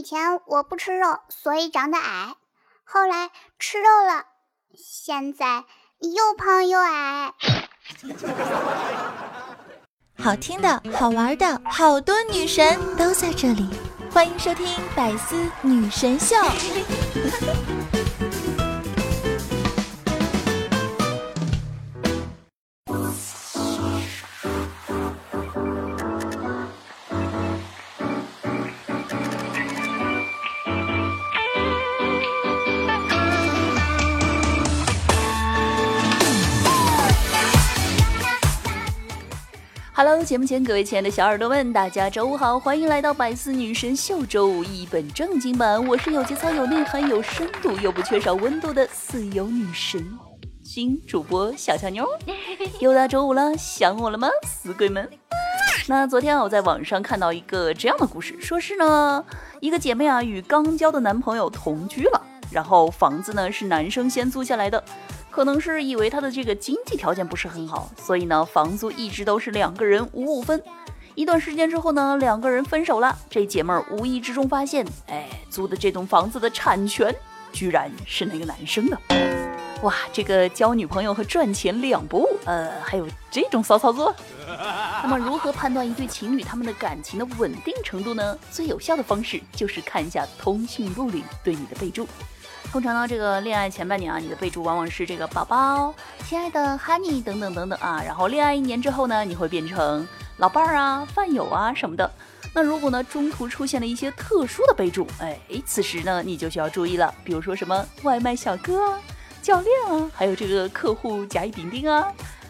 以前我不吃肉，所以长得矮，后来吃肉了，现在又胖又矮。好听的、好玩的，好多女神都在这里，欢迎收听《百思女神秀》。节目前各位亲爱的小耳朵们，大家周五好，欢迎来到百思女神秀周五一本正经版。我是有节操、有内涵、有深度又不缺少温度的四有女神新主播小乔妞。又到周五了，想我了吗，死鬼们？那昨天啊，我在网上看到一个这样的故事，说是呢，一个姐妹啊与刚交的男朋友同居了，然后房子呢是男生先租下来的。可能是以为他的这个经济条件不是很好，所以呢，房租一直都是两个人五五分。一段时间之后呢，两个人分手了。这姐妹儿无意之中发现，哎，租的这栋房子的产权居然是那个男生的。哇，这个交女朋友和赚钱两不误，呃，还有这种骚操作。那么，如何判断一对情侣他们的感情的稳定程度呢？最有效的方式就是看一下通讯录里对你的备注。通常呢，这个恋爱前半年啊，你的备注往往是这个宝宝、亲爱的 honey 等等等等啊。然后恋爱一年之后呢，你会变成老伴儿啊、饭友啊什么的。那如果呢中途出现了一些特殊的备注，哎，此时呢你就需要注意了。比如说什么外卖小哥、啊、教练啊，还有这个客户甲乙丙丁啊，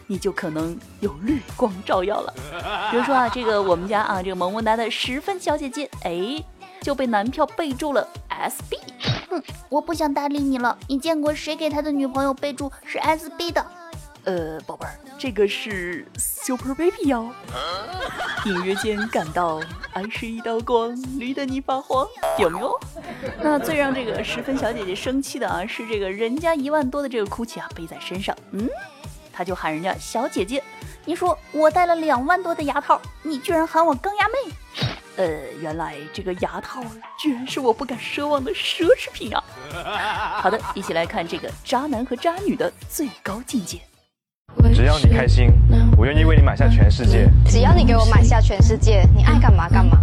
你就可能有绿光照耀了。比如说啊，这个我们家啊这个萌萌哒的十分小姐姐，哎，就被男票备注了 SB。哼，我不想搭理你了。你见过谁给他的女朋友备注是 SB 的？呃，宝贝儿，这个是 Super Baby 哟。隐约间感到爱是一道光，绿的你发慌，有没有？那最让这个十分小姐姐生气的啊，是这个人家一万多的这个 GUCCI 啊背在身上，嗯，他就喊人家小姐姐。你说我戴了两万多的牙套，你居然喊我钢牙妹？呃，原来这个牙套居然是我不敢奢望的奢侈品啊！好的，一起来看这个渣男和渣女的最高境界。只要你开心，我愿意为你买下全世界。只要你给我买下全世界，你爱干嘛干嘛。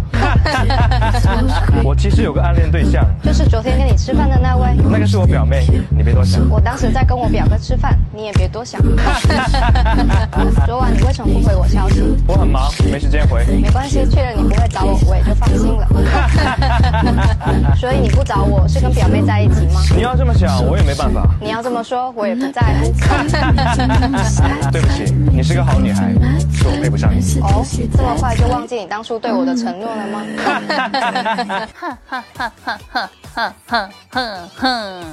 我其实有个暗恋对象，就是昨天跟你吃饭的那位。那个是我表妹，你别多想。我当时在跟我表哥吃饭，你也别多想。昨晚你为什么不回我消息？我很忙，没时间回。没关系，确认你不会找我，我也就放心了。所以你不找我是跟表妹在一起吗？你要这么想，我也没办法。你要这么说，我也不在乎。对不起，你是个好女孩，是我配不上你。哦，这么快就忘记你当初对我的承诺了吗？哼 哼哼哼哼哼哼哼哼。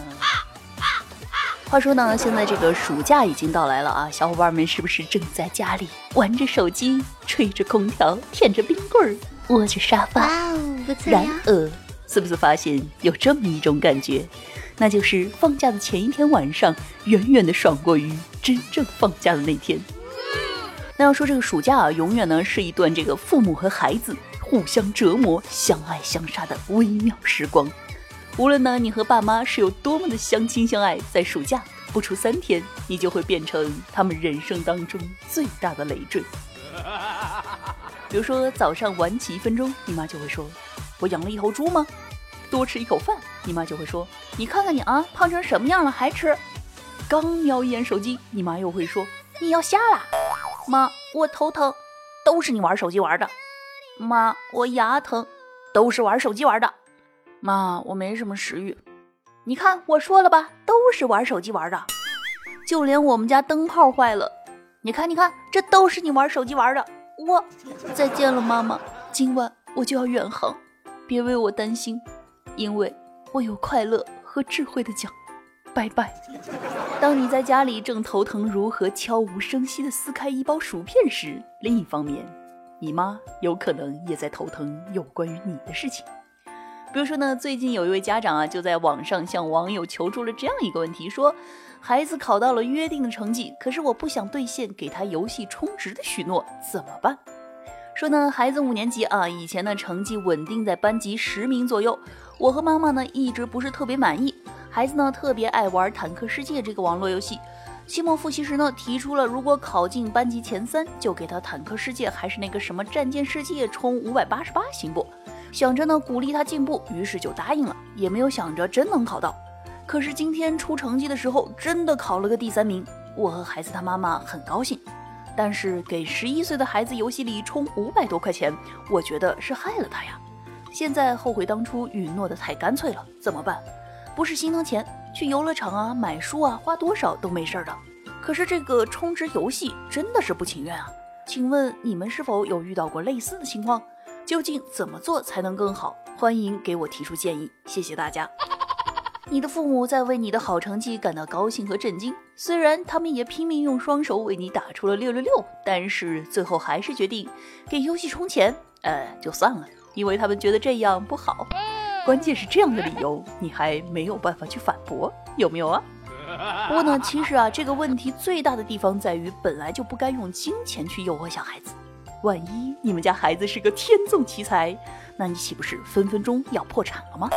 话说呢，现在这个暑假已经到来了啊，小伙伴们是不是正在家里玩着手机、吹着空调、舔着冰棍儿、窝着沙发？哇哦，不错然！而，是不是发现有这么一种感觉，那就是放假的前一天晚上，远远的爽过于真正放假的那天。那要说这个暑假啊，永远呢是一段这个父母和孩子互相折磨、相爱相杀的微妙时光。无论呢你和爸妈是有多么的相亲相爱，在暑假不出三天，你就会变成他们人生当中最大的累赘。比如说早上晚起一分钟，你妈就会说：“我养了一头猪吗？”多吃一口饭，你妈就会说：“你看看你啊，胖成什么样了还吃？”刚瞄一眼手机，你妈又会说：“你要瞎啦！”妈，我头疼，都是你玩手机玩的。妈，我牙疼，都是玩手机玩的。妈，我没什么食欲。你看我说了吧，都是玩手机玩的。就连我们家灯泡坏了，你看，你看，这都是你玩手机玩的。我再见了，妈妈，今晚我就要远航，别为我担心，因为我有快乐和智慧的奖。拜拜。当你在家里正头疼如何悄无声息地撕开一包薯片时，另一方面，你妈有可能也在头疼有关于你的事情。比如说呢，最近有一位家长啊，就在网上向网友求助了这样一个问题，说孩子考到了约定的成绩，可是我不想兑现给他游戏充值的许诺，怎么办？说呢，孩子五年级啊，以前呢成绩稳定在班级十名左右，我和妈妈呢一直不是特别满意，孩子呢特别爱玩《坦克世界》这个网络游戏。期末复习时呢，提出了如果考进班级前三，就给他《坦克世界》还是那个什么《战舰世界》充五百八十八，行不？想着呢鼓励他进步，于是就答应了，也没有想着真能考到。可是今天出成绩的时候，真的考了个第三名，我和孩子他妈妈很高兴。但是给十一岁的孩子游戏里充五百多块钱，我觉得是害了他呀。现在后悔当初允诺的太干脆了，怎么办？不是心疼钱，去游乐场啊、买书啊，花多少都没事的。可是这个充值游戏真的是不情愿啊。请问你们是否有遇到过类似的情况？究竟怎么做才能更好？欢迎给我提出建议，谢谢大家。你的父母在为你的好成绩感到高兴和震惊，虽然他们也拼命用双手为你打出了六六六，但是最后还是决定给游戏充钱。呃，就算了，因为他们觉得这样不好。关键是这样的理由，你还没有办法去反驳，有没有啊？不过呢，其实啊，这个问题最大的地方在于，本来就不该用金钱去诱惑小孩子。万一你们家孩子是个天纵奇才，那你岂不是分分钟要破产了吗？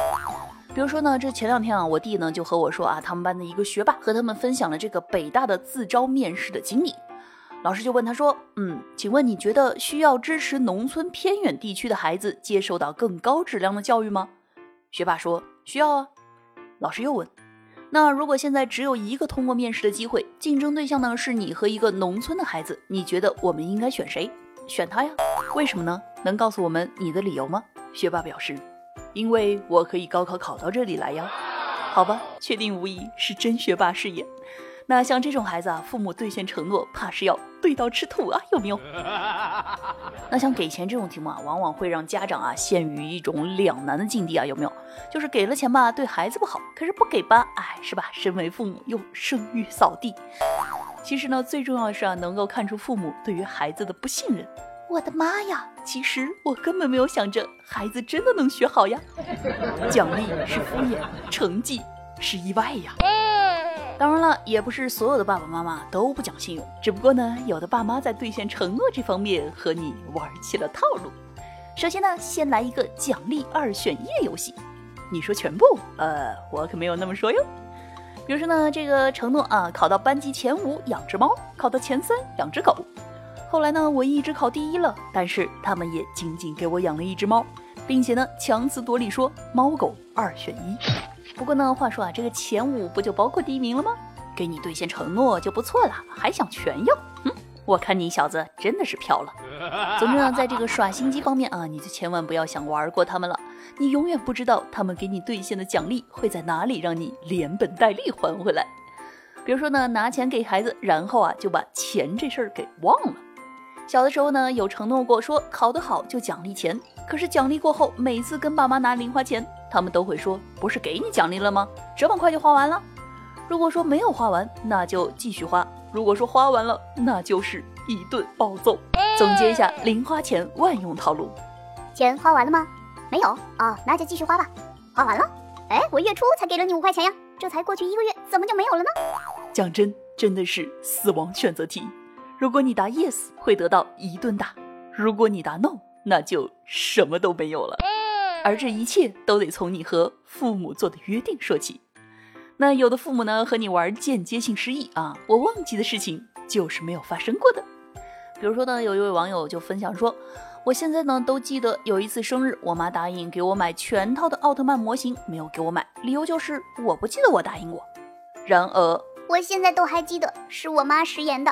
比如说呢，这前两天啊，我弟呢就和我说啊，他们班的一个学霸和他们分享了这个北大的自招面试的经历。老师就问他说：“嗯，请问你觉得需要支持农村偏远地区的孩子接受到更高质量的教育吗？”学霸说：“需要啊。”老师又问：“那如果现在只有一个通过面试的机会，竞争对象呢是你和一个农村的孩子，你觉得我们应该选谁？”选他呀？为什么呢？能告诉我们你的理由吗？学霸表示，因为我可以高考考到这里来呀。好吧，确定无疑是真学霸视野。那像这种孩子啊，父母兑现承诺，怕是要对到吃土啊，有没有？那像给钱这种题目啊，往往会让家长啊陷于一种两难的境地啊，有没有？就是给了钱吧，对孩子不好；可是不给吧，哎，是吧？身为父母又声誉扫地。其实呢，最重要的是啊，能够看出父母对于孩子的不信任。我的妈呀！其实我根本没有想着孩子真的能学好呀。奖励是敷衍，成绩是意外呀。当然了，也不是所有的爸爸妈妈都不讲信用，只不过呢，有的爸妈在兑现承诺这方面和你玩起了套路。首先呢，先来一个奖励二选一的游戏。你说全部？呃，我可没有那么说哟。比如说呢，这个承诺啊，考到班级前五养只猫，考到前三养只狗。后来呢，我一直考第一了，但是他们也仅仅给我养了一只猫，并且呢，强词夺理说猫狗二选一。不过呢，话说啊，这个前五不就包括第一名了吗？给你兑现承诺就不错了，还想全要？哼，我看你小子真的是飘了。总之呢，在这个耍心机方面啊，你就千万不要想玩过他们了。你永远不知道他们给你兑现的奖励会在哪里让你连本带利还回来。比如说呢，拿钱给孩子，然后啊就把钱这事儿给忘了。小的时候呢，有承诺过说考得好就奖励钱，可是奖励过后，每次跟爸妈拿零花钱，他们都会说不是给你奖励了吗？这么快就花完了？如果说没有花完，那就继续花；如果说花完了，那就是一顿暴揍。总结一下，零花钱万用套路。钱花完了吗？没有哦，那就继续花吧。花完了？哎，我月初才给了你五块钱呀，这才过去一个月，怎么就没有了呢？讲真，真的是死亡选择题。如果你答 yes，会得到一顿打；如果你答 no，那就什么都没有了。而这一切都得从你和父母做的约定说起。那有的父母呢，和你玩间接性失忆啊，我忘记的事情就是没有发生过的。比如说呢，有一位网友就分享说。我现在呢都记得有一次生日，我妈答应给我买全套的奥特曼模型，没有给我买，理由就是我不记得我答应过。然而我现在都还记得是我妈食言的。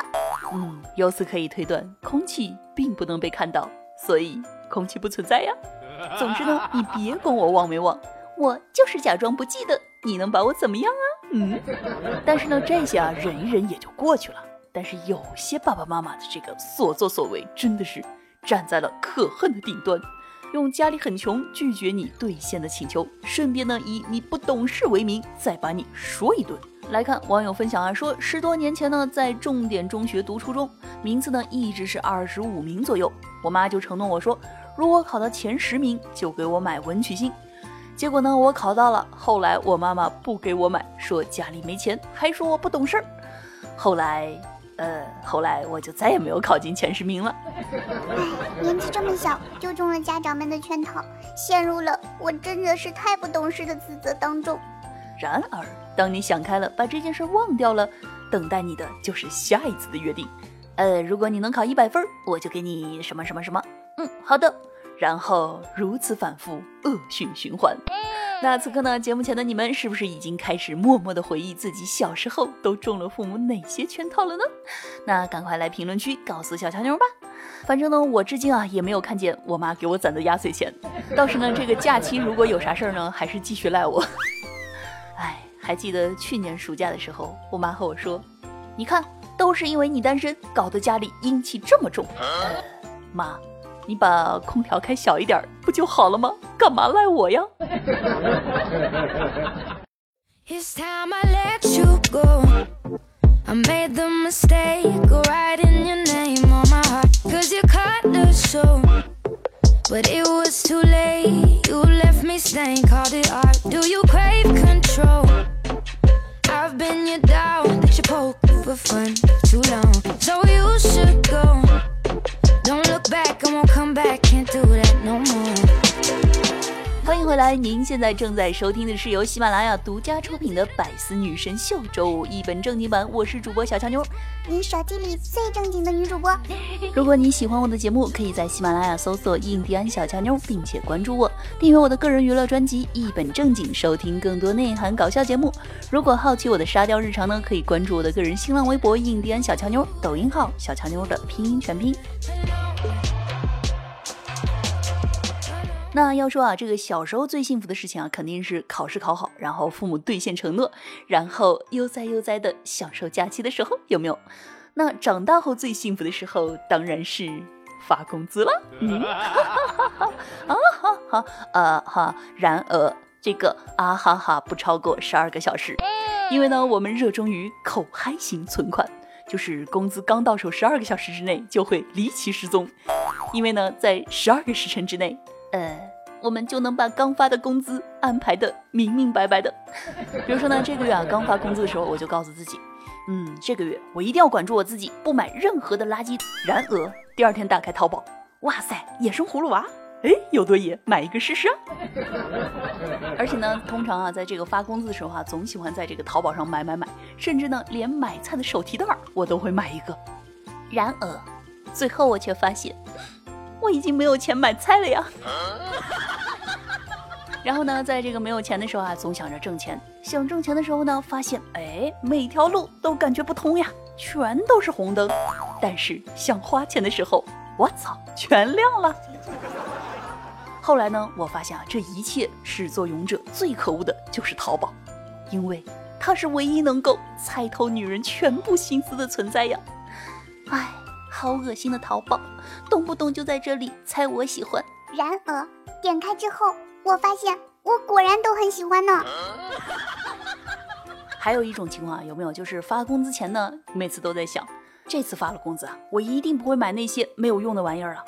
嗯，由此可以推断，空气并不能被看到，所以空气不存在呀。总之呢，你别管我忘没忘，我就是假装不记得，你能把我怎么样啊？嗯。但是呢，这些啊忍一忍也就过去了。但是有些爸爸妈妈的这个所作所为，真的是。站在了可恨的顶端，用家里很穷拒绝你兑现的请求，顺便呢以你不懂事为名，再把你说一顿。来看网友分享啊，说十多年前呢，在重点中学读初中，名次呢一直是二十五名左右，我妈就承诺我说，如果考到前十名，就给我买文曲星。结果呢，我考到了，后来我妈妈不给我买，说家里没钱，还说我不懂事儿。后来呃，后来我就再也没有考进前十名了。唉，年纪这么小就中了家长们的圈套，陷入了我真的是太不懂事的自责当中。然而，当你想开了，把这件事忘掉了，等待你的就是下一次的约定。呃，如果你能考一百分，我就给你什么什么什么。嗯，好的。然后如此反复，恶性循环。那此刻呢？节目前的你们是不是已经开始默默的回忆自己小时候都中了父母哪些圈套了呢？那赶快来评论区告诉小强妞吧。反正呢，我至今啊也没有看见我妈给我攒的压岁钱。倒是呢，这个假期如果有啥事儿呢，还是继续赖我。哎，还记得去年暑假的时候，我妈和我说：“你看，都是因为你单身，搞得家里阴气这么重。”妈。你把空调开小一点不就好了吗？干嘛赖我呀？I've been you down that you poke for fun. 来，您现在正在收听的是由喜马拉雅独家出品的《百思女神秀》周五一本正经版，我是主播小乔妞，你手机里最正经的女主播。如果你喜欢我的节目，可以在喜马拉雅搜索“印第安小乔妞”，并且关注我，订阅我的个人娱乐专辑《一本正经》，收听更多内涵搞笑节目。如果好奇我的沙雕日常呢，可以关注我的个人新浪微博“印第安小乔妞”，抖音号“小乔妞”的拼音全拼。那要说啊，这个小时候最幸福的事情啊，肯定是考试考好，然后父母兑现承诺，然后悠哉悠哉的享受假期的时候，有没有？那长大后最幸福的时候，当然是发工资了。嗯，啊哈哈，呃哈，然而这个啊哈哈不超过十二个小时，因为呢，我们热衷于口嗨型存款，就是工资刚到手十二个小时之内就会离奇失踪，因为呢，在十二个时辰之内。呃，我们就能把刚发的工资安排的明明白白的。比如说呢，这个月啊刚发工资的时候，我就告诉自己，嗯，这个月我一定要管住我自己，不买任何的垃圾。然而第二天打开淘宝，哇塞，野生葫芦娃，哎，有多野，买一个试试。而且呢，通常啊，在这个发工资的时候啊，总喜欢在这个淘宝上买买买，甚至呢，连买菜的手提袋我都会买一个。然而最后我却发现。我已经没有钱买菜了呀。然后呢，在这个没有钱的时候啊，总想着挣钱；想挣钱的时候呢，发现哎，每条路都感觉不通呀，全都是红灯。但是想花钱的时候，我操，全亮了。后来呢，我发现啊，这一切始作俑者最可恶的就是淘宝，因为它是唯一能够猜透女人全部心思的存在呀。唉。好恶心的淘宝，动不动就在这里猜我喜欢。然而点开之后，我发现我果然都很喜欢呢。还有一种情况啊，有没有？就是发工资前呢，每次都在想，这次发了工资啊，我一定不会买那些没有用的玩意儿了。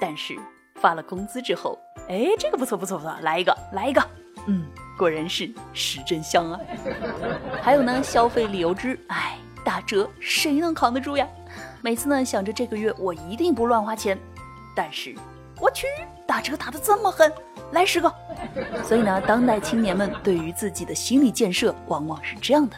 但是发了工资之后，哎，这个不错不错不错，来一个来一个，嗯，果然是实真香啊。还有呢，消费理由之，哎，打折谁能扛得住呀？每次呢想着这个月我一定不乱花钱，但是我去打折打的这么狠，来十个。所以呢，当代青年们对于自己的心理建设往往是这样的：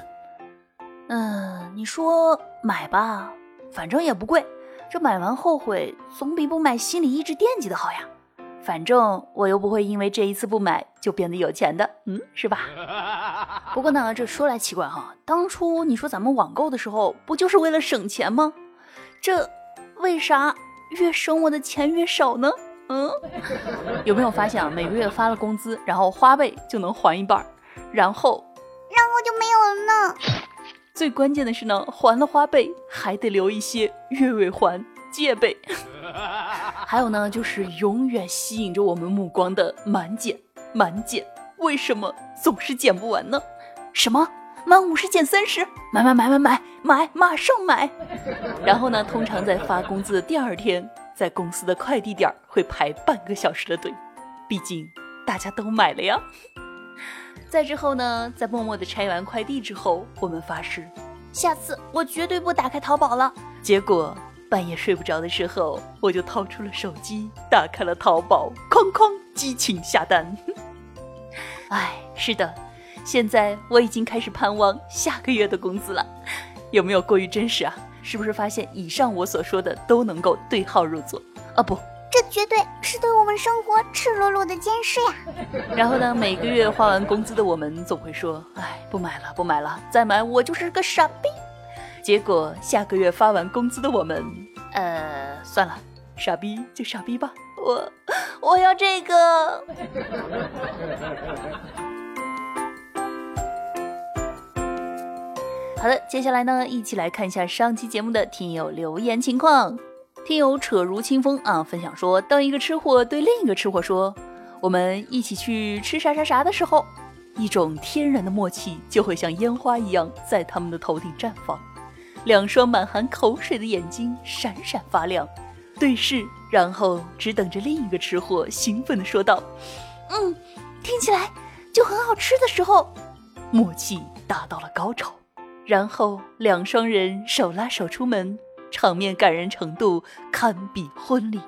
嗯，你说买吧，反正也不贵，这买完后悔总比不买心里一直惦记的好呀。反正我又不会因为这一次不买就变得有钱的，嗯，是吧？不过呢，这说来奇怪哈，当初你说咱们网购的时候，不就是为了省钱吗？这为啥越省我的钱越少呢？嗯，有没有发现啊？每个月发了工资，然后花呗就能还一半，然后然后就没有了呢。最关键的是呢，还了花呗还得留一些月尾还借呗。还有呢，就是永远吸引着我们目光的满减满减，为什么总是减不完呢？什么？满五十减三十，买买买买买买，马上买。然后呢，通常在发工资的第二天，在公司的快递点会排半个小时的队，毕竟大家都买了呀。再之后呢，在默默的拆完快递之后，我们发誓下次我绝对不打开淘宝了。结果半夜睡不着的时候，我就掏出了手机，打开了淘宝，哐哐激情下单。哎，是的，现在我已经开始盼望下个月的工资了。有没有过于真实啊？是不是发现以上我所说的都能够对号入座？啊不，这绝对是对我们生活赤裸裸的监视呀！然后呢，每个月花完工资的我们总会说：“哎，不买了，不买了，再买我就是个傻逼。”结果下个月发完工资的我们，呃，算了，傻逼就傻逼吧。我我要这个。好的，接下来呢，一起来看一下上期节目的听友留言情况。听友扯如清风啊，分享说，当一个吃货对另一个吃货说：“我们一起去吃啥啥啥”的时候，一种天然的默契就会像烟花一样在他们的头顶绽放，两双满含口水的眼睛闪闪发亮，对视，然后只等着另一个吃货兴奋地说道：“嗯，听起来就很好吃的时候，默契达到了高潮。”然后两双人手拉手出门，场面感人程度堪比婚礼。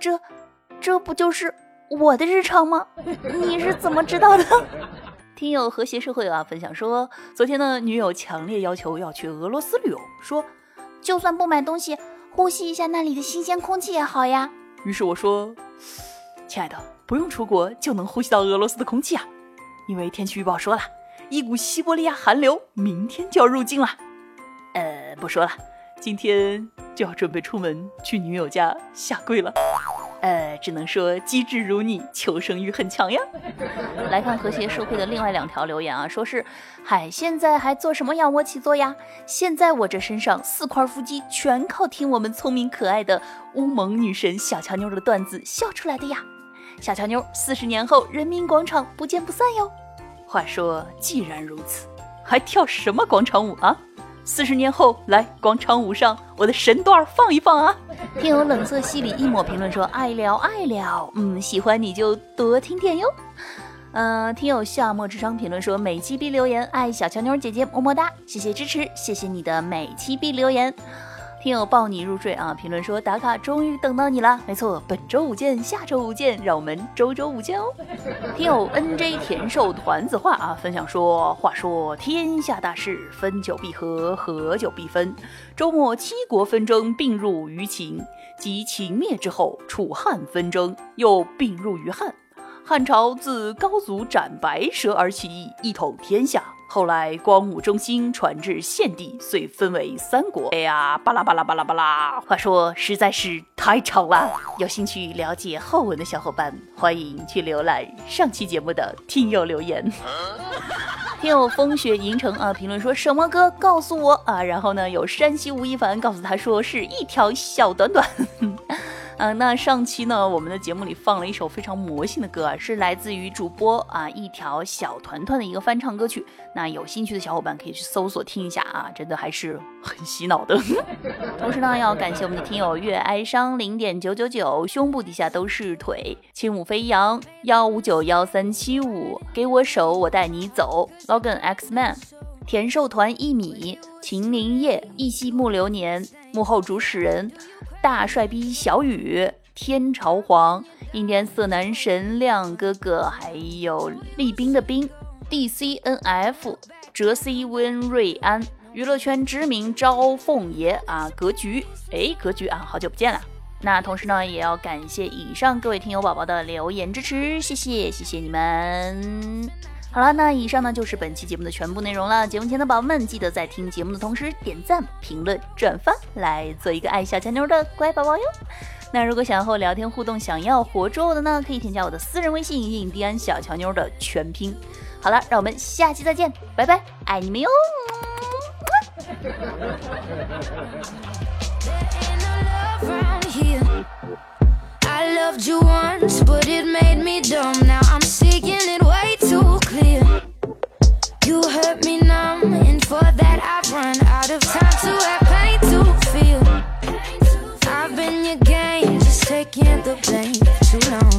这，这不就是我的日常吗？你是怎么知道的？听友和谐社会啊分享说，昨天呢女友强烈要求要去俄罗斯旅游，说就算不买东西，呼吸一下那里的新鲜空气也好呀。于是我说，亲爱的，不用出国就能呼吸到俄罗斯的空气啊，因为天气预报说了。一股西伯利亚寒流明天就要入境了，呃，不说了，今天就要准备出门去女友家下跪了，呃，只能说机智如你，求生欲很强呀。来看和谐社会的另外两条留言啊，说是嗨，现在还做什么仰卧起坐呀？现在我这身上四块腹肌全靠听我们聪明可爱的乌蒙女神小乔妞的段子笑出来的呀。小乔妞四十年后人民广场不见不散哟。话说，既然如此，还跳什么广场舞啊？四十年后来广场舞上，我的神段放一放啊！听友冷色系里一抹评论说：“爱了爱了，嗯，喜欢你就多听点哟。”呃，听友夏末之殇评论说：“每期必留言，爱小乔妞姐姐，么么哒，谢谢支持，谢谢你的每期必留言。”听友抱你入睡啊！评论说打卡终于等到你了，没错，本周五见，下周五见，让我们周周五见哦。听友 N J 田寿团子话啊，分享说，话说天下大事，分久必合，合久必分。周末七国纷争并入于秦，及秦灭之后，楚汉纷争又并入于汉。汉朝自高祖斩白蛇而起，一统天下。后来光武中兴，传至献帝，遂分为三国。哎呀，巴拉巴拉巴拉巴拉，话说实在是太长了。有兴趣了解后文的小伙伴，欢迎去浏览上期节目的听友留言。听友风雪银城啊，评论说什么歌？告诉我啊。然后呢，有山西吴亦凡告诉他说是一条小短短。嗯，那上期呢，我们的节目里放了一首非常魔性的歌啊，是来自于主播啊一条小团团的一个翻唱歌曲。那有兴趣的小伙伴可以去搜索听一下啊，真的还是很洗脑的。同时呢，要感谢我们的听友月哀伤零点九九九，胸部底下都是腿，轻舞飞扬幺五九幺三七五，给我手我带你走，logan x man，田寿团一米，秦林叶，一夕木流年，幕后主使人。大帅逼小雨，天朝皇，阴天色男神亮哥哥，还有立冰的冰，D C N F，哲 C 温瑞安，娱乐圈知名招凤爷啊，格局，哎，格局啊，好久不见了。那同时呢，也要感谢以上各位听友宝宝的留言支持，谢谢，谢谢你们。好了，那以上呢就是本期节目的全部内容了。节目前的宝宝们，记得在听节目的同时点赞、评论、转发，来做一个爱小强妞的乖宝宝哟。那如果想要和我聊天互动，想要活捉我的呢，可以添加我的私人微信“印第安小乔妞”的全拼。好了，让我们下期再见，拜拜，爱你们哟。Clear. You hurt me numb, and for that I've run out of time to have pain to feel. I've been your game, just taking the blame too long.